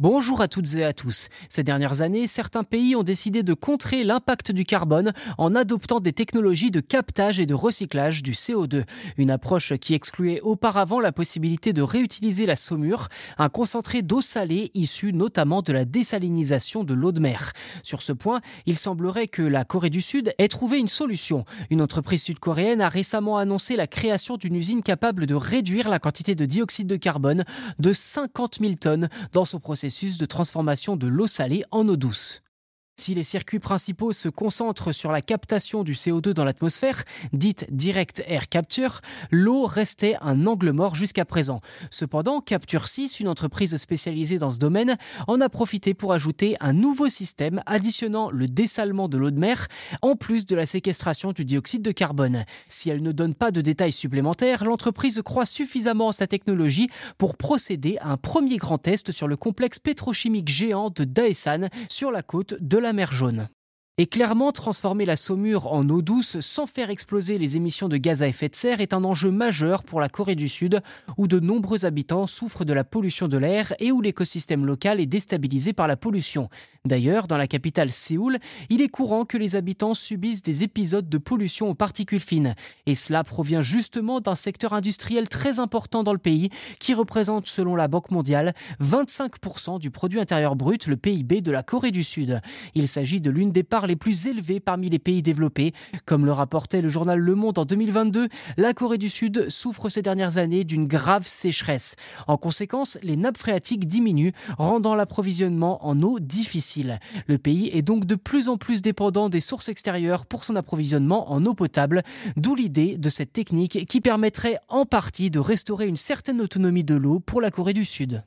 Bonjour à toutes et à tous. Ces dernières années, certains pays ont décidé de contrer l'impact du carbone en adoptant des technologies de captage et de recyclage du CO2. Une approche qui excluait auparavant la possibilité de réutiliser la saumure, un concentré d'eau salée issu notamment de la désalinisation de l'eau de mer. Sur ce point, il semblerait que la Corée du Sud ait trouvé une solution. Une entreprise sud-coréenne a récemment annoncé la création d'une usine capable de réduire la quantité de dioxyde de carbone de 50 000 tonnes dans son processus de transformation de l'eau salée en eau douce. Si les circuits principaux se concentrent sur la captation du CO2 dans l'atmosphère, dite direct air capture, l'eau restait un angle mort jusqu'à présent. Cependant, Capture 6, une entreprise spécialisée dans ce domaine, en a profité pour ajouter un nouveau système additionnant le dessalement de l'eau de mer en plus de la séquestration du dioxyde de carbone. Si elle ne donne pas de détails supplémentaires, l'entreprise croit suffisamment en sa technologie pour procéder à un premier grand test sur le complexe pétrochimique géant de Daesan sur la côte de la mer Jaune. Et clairement, transformer la saumure en eau douce sans faire exploser les émissions de gaz à effet de serre est un enjeu majeur pour la Corée du Sud, où de nombreux habitants souffrent de la pollution de l'air et où l'écosystème local est déstabilisé par la pollution. D'ailleurs, dans la capitale Séoul, il est courant que les habitants subissent des épisodes de pollution aux particules fines. Et cela provient justement d'un secteur industriel très important dans le pays, qui représente, selon la Banque mondiale, 25% du produit intérieur brut, le PIB de la Corée du Sud. Il s'agit de l'une des parts les plus élevés parmi les pays développés. Comme le rapportait le journal Le Monde en 2022, la Corée du Sud souffre ces dernières années d'une grave sécheresse. En conséquence, les nappes phréatiques diminuent, rendant l'approvisionnement en eau difficile. Le pays est donc de plus en plus dépendant des sources extérieures pour son approvisionnement en eau potable, d'où l'idée de cette technique qui permettrait en partie de restaurer une certaine autonomie de l'eau pour la Corée du Sud.